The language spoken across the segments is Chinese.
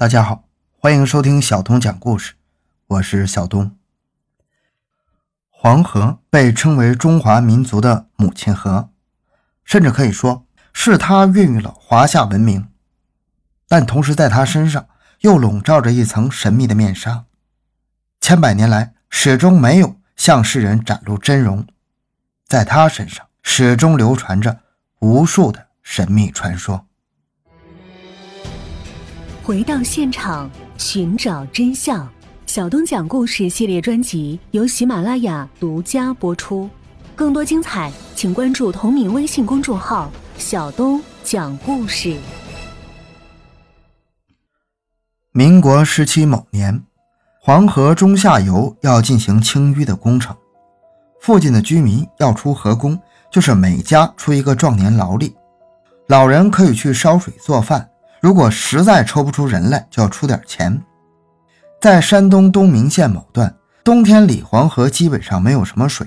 大家好，欢迎收听小东讲故事，我是小东。黄河被称为中华民族的母亲河，甚至可以说是它孕育了华夏文明。但同时，在它身上又笼罩着一层神秘的面纱，千百年来始终没有向世人展露真容。在它身上始终流传着无数的神秘传说。回到现场，寻找真相。小东讲故事系列专辑由喜马拉雅独家播出。更多精彩，请关注同名微信公众号“小东讲故事”。民国时期某年，黄河中下游要进行清淤的工程，附近的居民要出河工，就是每家出一个壮年劳力，老人可以去烧水做饭。如果实在抽不出人来，就要出点钱。在山东东明县某段，冬天里黄河基本上没有什么水，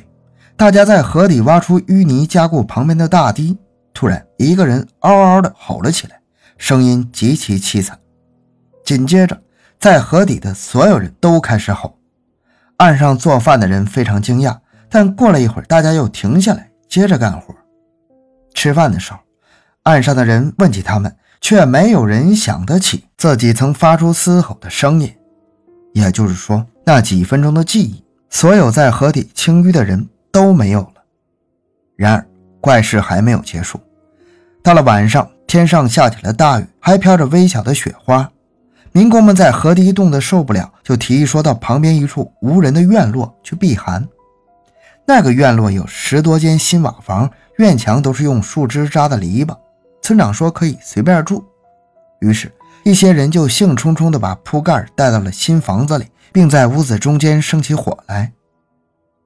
大家在河底挖出淤泥加固旁边的大堤。突然，一个人嗷嗷地吼了起来，声音极其凄惨。紧接着，在河底的所有人都开始吼。岸上做饭的人非常惊讶，但过了一会儿，大家又停下来接着干活。吃饭的时候，岸上的人问起他们。却没有人想得起自己曾发出嘶吼的声音，也就是说，那几分钟的记忆，所有在河底清淤的人都没有了。然而，怪事还没有结束。到了晚上，天上下起了大雨，还飘着微小的雪花。民工们在河堤冻得受不了，就提议说到旁边一处无人的院落去避寒。那个院落有十多间新瓦房，院墙都是用树枝扎的篱笆。村长说可以随便住，于是，一些人就兴冲冲地把铺盖带到了新房子里，并在屋子中间生起火来。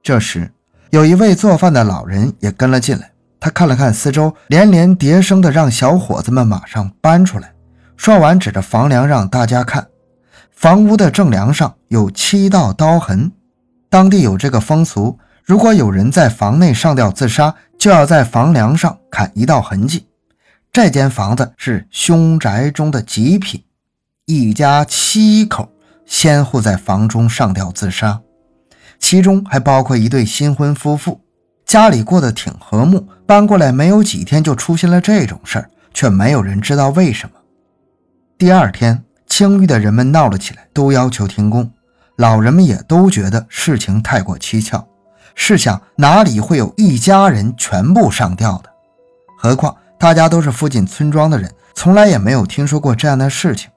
这时，有一位做饭的老人也跟了进来。他看了看四周，连连叠声地让小伙子们马上搬出来。说完，指着房梁让大家看，房屋的正梁上有七道刀痕。当地有这个风俗，如果有人在房内上吊自杀，就要在房梁上砍一道痕迹。这间房子是凶宅中的极品，一家七口先后在房中上吊自杀，其中还包括一对新婚夫妇，家里过得挺和睦。搬过来没有几天，就出现了这种事儿，却没有人知道为什么。第二天，青玉的人们闹了起来，都要求停工。老人们也都觉得事情太过蹊跷。试想，哪里会有一家人全部上吊的？何况……大家都是附近村庄的人，从来也没有听说过这样的事情。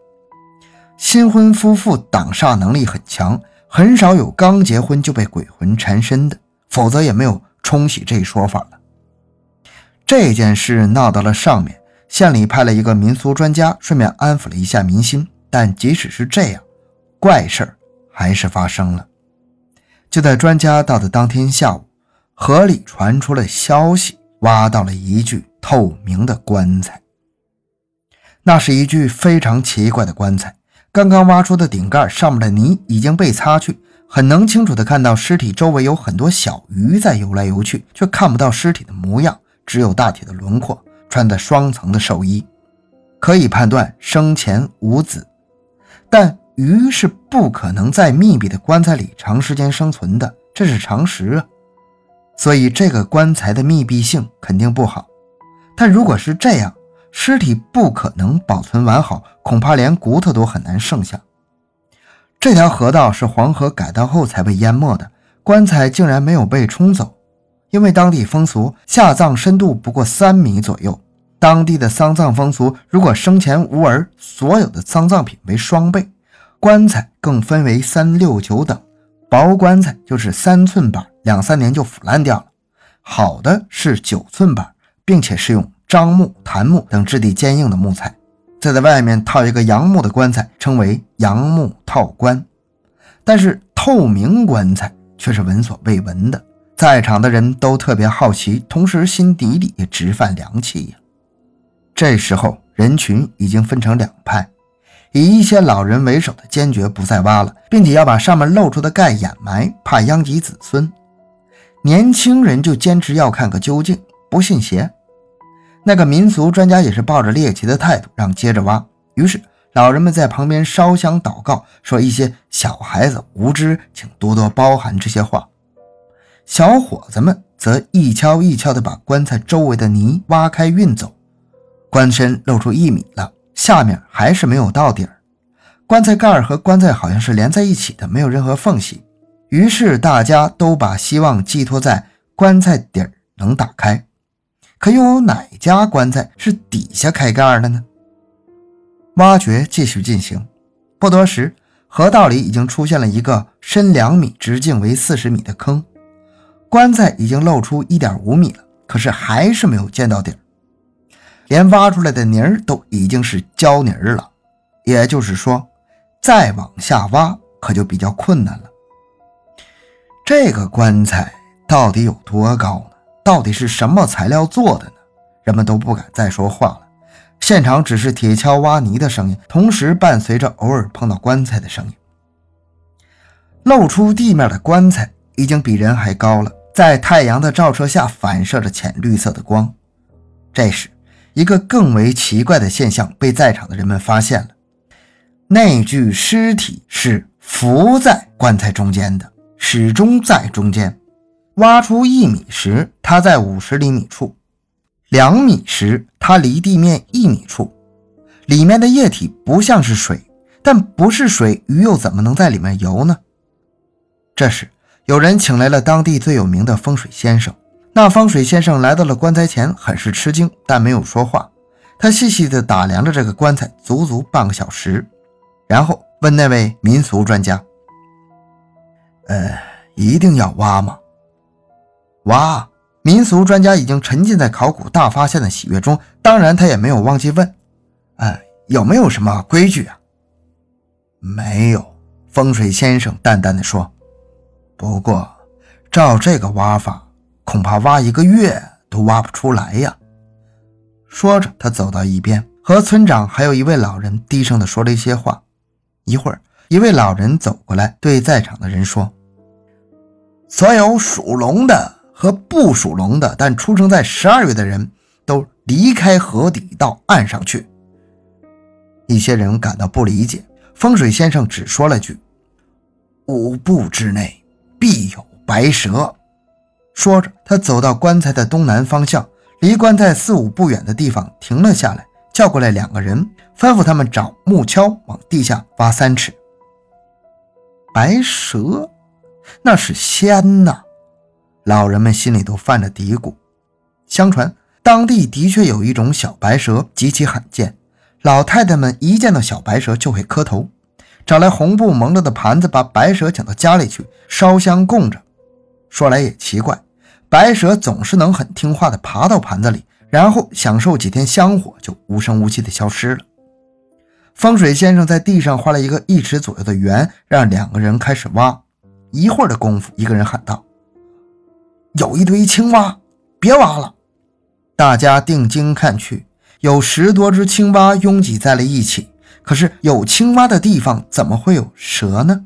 新婚夫妇挡煞能力很强，很少有刚结婚就被鬼魂缠身的，否则也没有冲喜这一说法了。这件事闹到了上面，县里派了一个民俗专家，顺便安抚了一下民心。但即使是这样，怪事儿还是发生了。就在专家到的当天下午，河里传出了消息，挖到了一具。透明的棺材，那是一具非常奇怪的棺材。刚刚挖出的顶盖上面的泥已经被擦去，很能清楚地看到尸体周围有很多小鱼在游来游去，却看不到尸体的模样，只有大体的轮廓。穿的双层的寿衣，可以判断生前无子。但鱼是不可能在密闭的棺材里长时间生存的，这是常识啊。所以这个棺材的密闭性肯定不好。但如果是这样，尸体不可能保存完好，恐怕连骨头都很难剩下。这条河道是黄河改道后才被淹没的，棺材竟然没有被冲走，因为当地风俗，下葬深度不过三米左右。当地的丧葬风俗，如果生前无儿，所有的丧葬品为双倍，棺材更分为三六九等，薄棺材就是三寸板，两三年就腐烂掉了；好的是九寸板。并且是用樟木、檀木等质地坚硬的木材，再在外面套一个杨木的棺材，称为杨木套棺。但是透明棺材却是闻所未闻的，在场的人都特别好奇，同时心底里也直犯凉气呀。这时候人群已经分成两派，以一些老人为首的坚决不再挖了，并且要把上面露出的盖掩埋，怕殃及子孙。年轻人就坚持要看个究竟，不信邪。那个民俗专家也是抱着猎奇的态度，让接着挖。于是老人们在旁边烧香祷告，说一些小孩子无知，请多多包涵这些话。小伙子们则一锹一锹地把棺材周围的泥挖开运走，棺身露出一米了，下面还是没有到底儿。棺材盖和棺材好像是连在一起的，没有任何缝隙。于是大家都把希望寄托在棺材底儿能打开。可又有哪家棺材是底下开盖的呢？挖掘继续进行，不多时，河道里已经出现了一个深两米、直径为四十米的坑。棺材已经露出一点五米了，可是还是没有见到底儿，连挖出来的泥儿都已经是胶泥儿了。也就是说，再往下挖可就比较困难了。这个棺材到底有多高？到底是什么材料做的呢？人们都不敢再说话了。现场只是铁锹挖泥的声音，同时伴随着偶尔碰到棺材的声音。露出地面的棺材已经比人还高了。在太阳的照射下，反射着浅绿色的光。这时，一个更为奇怪的现象被在场的人们发现了：那具尸体是浮在棺材中间的，始终在中间。挖出一米时，它在五十厘米处；两米时，它离地面一米处。里面的液体不像是水，但不是水，鱼又怎么能在里面游呢？这时。有人请来了当地最有名的风水先生。那风水先生来到了棺材前，很是吃惊，但没有说话。他细细地打量着这个棺材，足足半个小时，然后问那位民俗专家：“呃，一定要挖吗？”挖！民俗专家已经沉浸在考古大发现的喜悦中，当然他也没有忘记问：“哎，有没有什么规矩啊？”“没有。”风水先生淡淡的说。不过，照这个挖法，恐怕挖一个月都挖不出来呀。说着，他走到一边，和村长还有一位老人低声的说了一些话。一会儿，一位老人走过来，对在场的人说：“所有属龙的和不属龙的，但出生在十二月的人都离开河底到岸上去。”一些人感到不理解，风水先生只说了句：“五步之内。”必有白蛇。说着，他走到棺材的东南方向，离棺材四五步远的地方停了下来，叫过来两个人，吩咐他们找木锹往地下挖三尺。白蛇，那是仙呐！老人们心里都犯着嘀咕。相传当地的确有一种小白蛇，极其罕见，老太太们一见到小白蛇就会磕头。找来红布蒙着的盘子，把白蛇请到家里去烧香供着。说来也奇怪，白蛇总是能很听话的爬到盘子里，然后享受几天香火，就无声无息的消失了。风水先生在地上画了一个一尺左右的圆，让两个人开始挖。一会儿的功夫，一个人喊道：“有一堆青蛙，别挖了！”大家定睛看去，有十多只青蛙拥挤在了一起。可是有青蛙的地方怎么会有蛇呢？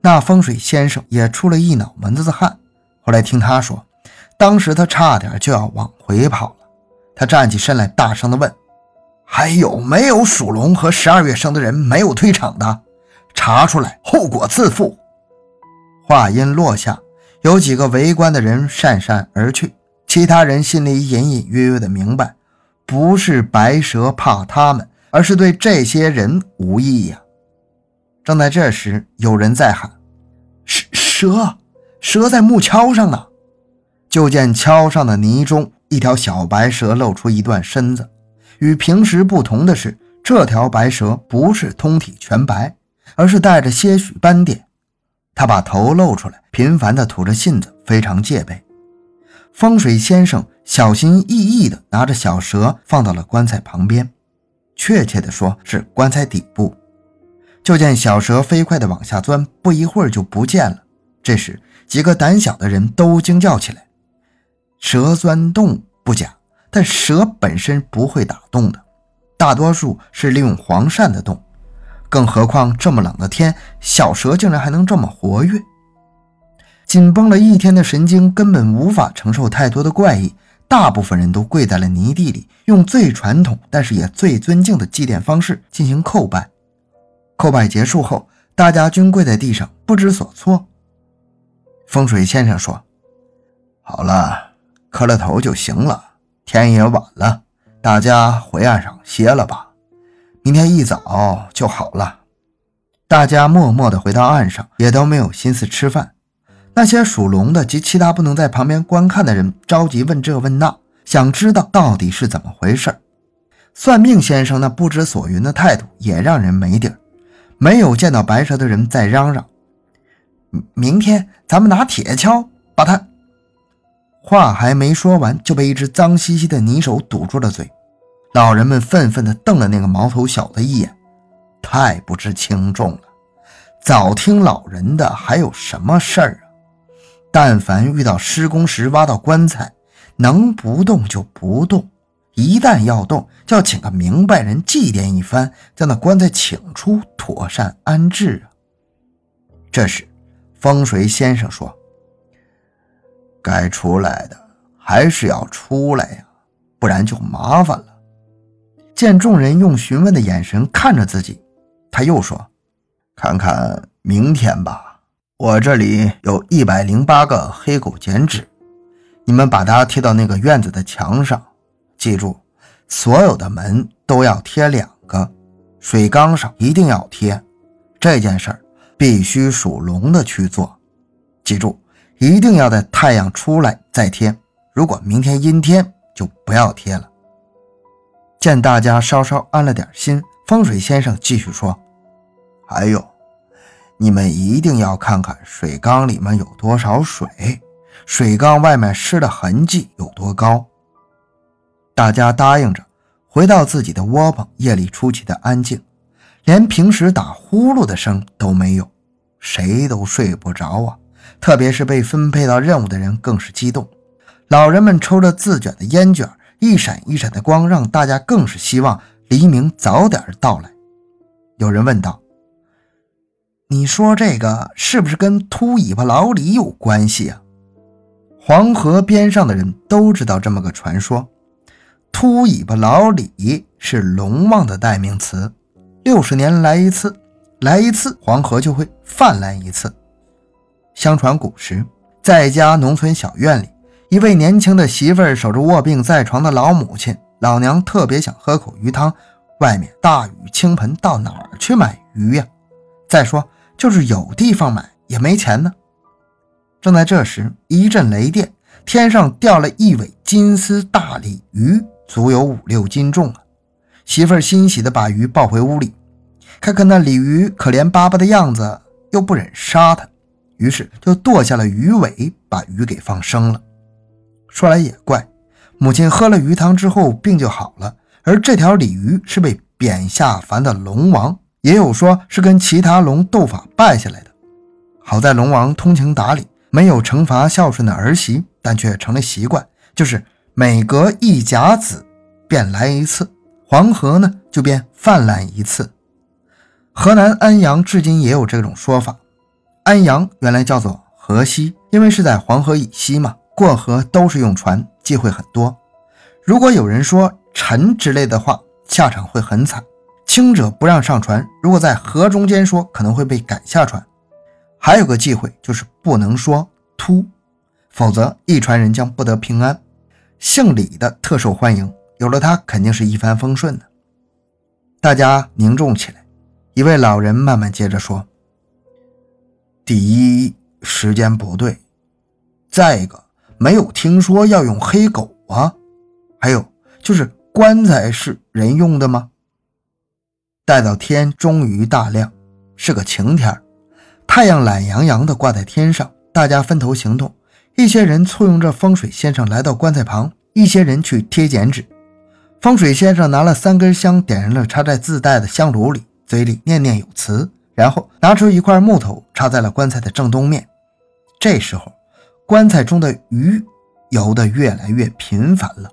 那风水先生也出了一脑门子的汗。后来听他说，当时他差点就要往回跑了。他站起身来，大声地问：“还有没有属龙和十二月生的人没有退场的？查出来，后果自负。”话音落下，有几个围观的人讪讪而去，其他人心里隐隐约约的明白，不是白蛇怕他们。而是对这些人无益呀！正在这时，有人在喊：“蛇蛇，蛇在木锹上呢！”就见锹上的泥中，一条小白蛇露出一段身子。与平时不同的是，这条白蛇不是通体全白，而是带着些许斑点。他把头露出来，频繁地吐着信子，非常戒备。风水先生小心翼翼地拿着小蛇放到了棺材旁边。确切的说，是棺材底部。就见小蛇飞快地往下钻，不一会儿就不见了。这时，几个胆小的人都惊叫起来。蛇钻洞不假，但蛇本身不会打洞的，大多数是利用黄鳝的洞。更何况这么冷的天，小蛇竟然还能这么活跃。紧绷了一天的神经根本无法承受太多的怪异。大部分人都跪在了泥地里，用最传统但是也最尊敬的祭奠方式进行叩拜。叩拜结束后，大家均跪在地上不知所措。风水先生说：“好了，磕了头就行了。天也晚了，大家回岸上歇了吧。明天一早就好了。”大家默默地回到岸上，也都没有心思吃饭。那些属龙的及其他不能在旁边观看的人着急问这问那，想知道到底是怎么回事。算命先生那不知所云的态度也让人没底儿。没有见到白蛇的人在嚷嚷：“明天咱们拿铁锹把他……”话还没说完，就被一只脏兮兮的泥手堵住了嘴。老人们愤愤地瞪了那个毛头小子一眼。太不知轻重了！早听老人的，还有什么事儿啊？但凡遇到施工时挖到棺材，能不动就不动；一旦要动，就要请个明白人祭奠一番，将那棺材请出，妥善安置啊！这时，风水先生说：“该出来的还是要出来呀，不然就麻烦了。”见众人用询问的眼神看着自己。他又说：“看看明天吧，我这里有一百零八个黑狗剪纸，你们把它贴到那个院子的墙上。记住，所有的门都要贴两个，水缸上一定要贴。这件事儿必须属龙的去做。记住，一定要在太阳出来再贴。如果明天阴天，就不要贴了。”见大家稍稍安了点心。风水先生继续说：“还有，你们一定要看看水缸里面有多少水，水缸外面湿的痕迹有多高。”大家答应着，回到自己的窝棚。夜里出奇的安静，连平时打呼噜的声都没有，谁都睡不着啊！特别是被分配到任务的人更是激动。老人们抽着自卷的烟卷，一闪一闪的光，让大家更是希望。黎明早点到来。有人问道：“你说这个是不是跟秃尾巴老李有关系啊？”黄河边上的人都知道这么个传说。秃尾巴老李是龙王的代名词，六十年来一次，来一次黄河就会泛滥一次。相传古时，在家农村小院里，一位年轻的媳妇儿守着卧病在床的老母亲。老娘特别想喝口鱼汤，外面大雨倾盆，到哪儿去买鱼呀？再说，就是有地方买也没钱呢。正在这时，一阵雷电，天上掉了一尾金丝大鲤鱼，足有五六斤重啊！媳妇儿欣喜地把鱼抱回屋里，看看那鲤鱼可怜巴巴的样子，又不忍杀它，于是就剁下了鱼尾，把鱼给放生了。说来也怪。母亲喝了鱼汤之后，病就好了。而这条鲤鱼是被贬下凡的龙王，也有说是跟其他龙斗法败下来的。好在龙王通情达理，没有惩罚孝顺的儿媳，但却成了习惯，就是每隔一甲子便来一次，黄河呢就便泛滥一次。河南安阳至今也有这种说法。安阳原来叫做河西，因为是在黄河以西嘛，过河都是用船。忌讳很多，如果有人说沉之类的话，下场会很惨。轻者不让上船，如果在河中间说，可能会被赶下船。还有个忌讳就是不能说秃，否则一船人将不得平安。姓李的特受欢迎，有了他肯定是一帆风顺的。大家凝重起来，一位老人慢慢接着说：“第一，时间不对；再一个。”没有听说要用黑狗啊，还有就是棺材是人用的吗？待到天终于大亮，是个晴天，太阳懒洋洋的挂在天上，大家分头行动。一些人簇拥着风水先生来到棺材旁，一些人去贴剪纸。风水先生拿了三根香，点燃了，插在自带的香炉里，嘴里念念有词，然后拿出一块木头插在了棺材的正东面。这时候。棺材中的鱼游得越来越频繁了。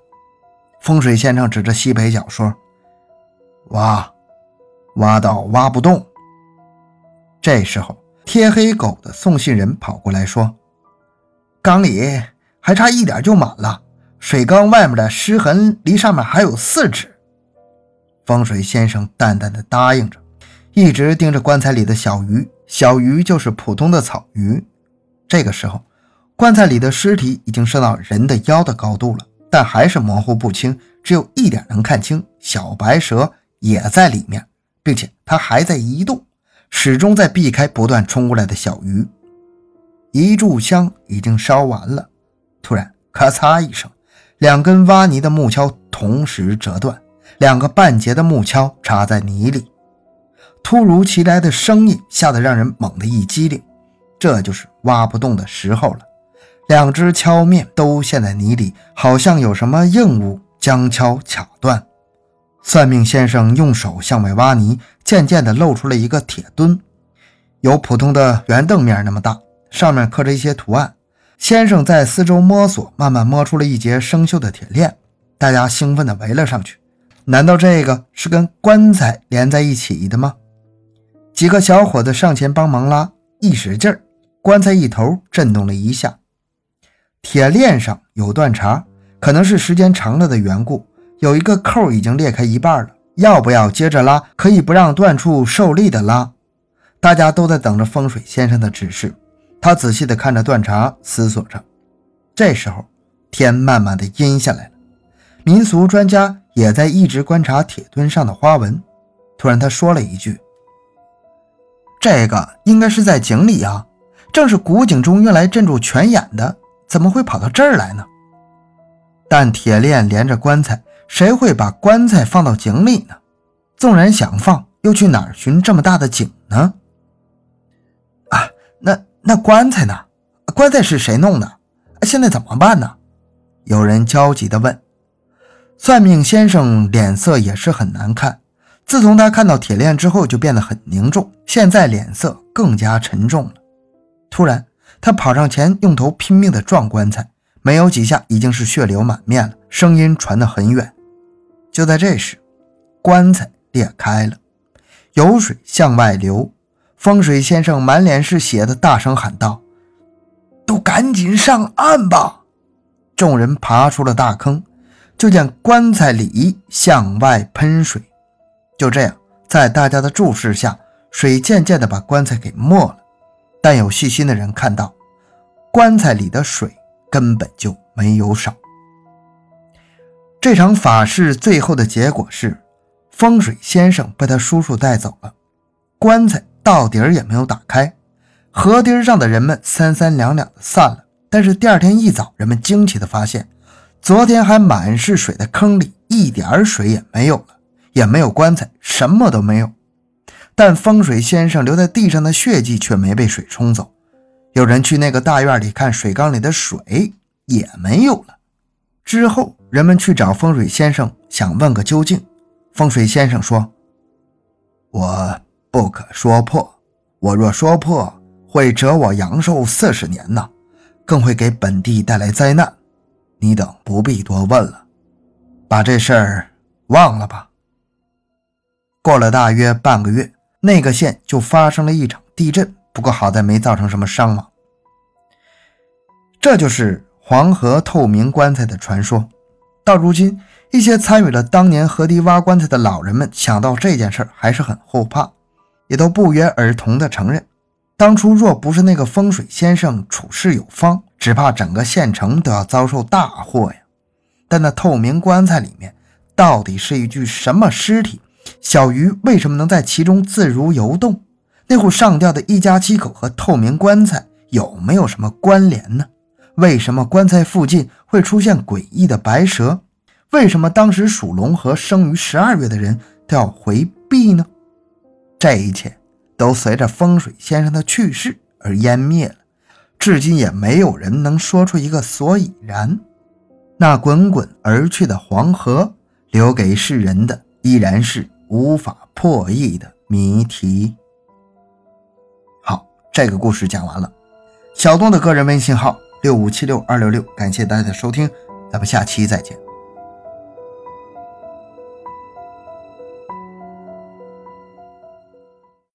风水先生指着西北角说：“挖，挖到挖不动。”这时候，贴黑狗的送信人跑过来说：“缸里还差一点就满了，水缸外面的尸痕离上面还有四尺。”风水先生淡淡的答应着，一直盯着棺材里的小鱼。小鱼就是普通的草鱼。这个时候，棺材里的尸体已经升到人的腰的高度了，但还是模糊不清，只有一点能看清：小白蛇也在里面，并且它还在移动，始终在避开不断冲过来的小鱼。一炷香已经烧完了，突然咔嚓一声，两根挖泥的木锹同时折断，两个半截的木锹插在泥里。突如其来的声音吓得让人猛地一激灵，这就是挖不动的时候了。两只锹面都陷在泥里，好像有什么硬物将锹卡断。算命先生用手向外挖泥，渐渐地露出了一个铁墩，有普通的圆凳面那么大，上面刻着一些图案。先生在四周摸索，慢慢摸出了一节生锈的铁链，大家兴奋地围了上去。难道这个是跟棺材连在一起的吗？几个小伙子上前帮忙拉，一使劲儿，棺材一头震动了一下，铁链上有断茬，可能是时间长了的缘故，有一个扣已经裂开一半了。要不要接着拉？可以不让断处受力的拉。大家都在等着风水先生的指示。他仔细地看着断茬，思索着。这时候，天慢慢的阴下来了。民俗专家也在一直观察铁墩上的花纹。突然，他说了一句。这个应该是在井里啊，正是古井中用来镇住泉眼的，怎么会跑到这儿来呢？但铁链连着棺材，谁会把棺材放到井里呢？纵然想放，又去哪儿寻这么大的井呢？啊，那那棺材呢？棺材是谁弄的？现在怎么办呢？有人焦急地问。算命先生脸色也是很难看。自从他看到铁链之后，就变得很凝重，现在脸色更加沉重了。突然，他跑上前，用头拼命地撞棺材，没有几下，已经是血流满面了，声音传得很远。就在这时，棺材裂开了，有水向外流。风水先生满脸是血的大声喊道：“都赶紧上岸吧！”众人爬出了大坑，就见棺材里向外喷水。就这样，在大家的注视下，水渐渐地把棺材给没了。但有细心的人看到，棺材里的水根本就没有少。这场法事最后的结果是，风水先生被他叔叔带走了，棺材到底儿也没有打开。河堤上的人们三三两两的散了。但是第二天一早，人们惊奇的发现，昨天还满是水的坑里一点水也没有了。也没有棺材，什么都没有。但风水先生留在地上的血迹却没被水冲走。有人去那个大院里看水缸里的水，也没有了。之后，人们去找风水先生，想问个究竟。风水先生说：“我不可说破，我若说破，会折我阳寿四十年呢，更会给本地带来灾难。你等不必多问了，把这事儿忘了吧。”过了大约半个月，那个县就发生了一场地震，不过好在没造成什么伤亡。这就是黄河透明棺材的传说。到如今，一些参与了当年河堤挖棺材的老人们想到这件事还是很后怕，也都不约而同地承认，当初若不是那个风水先生处事有方，只怕整个县城都要遭受大祸呀。但那透明棺材里面到底是一具什么尸体？小鱼为什么能在其中自如游动？那户上吊的一家七口和透明棺材有没有什么关联呢？为什么棺材附近会出现诡异的白蛇？为什么当时属龙和生于十二月的人都要回避呢？这一切都随着风水先生的去世而湮灭了，至今也没有人能说出一个所以然。那滚滚而去的黄河，留给世人的依然是。无法破译的谜题。好，这个故事讲完了。小东的个人微信号六五七六二六六，感谢大家的收听，咱们下期再见。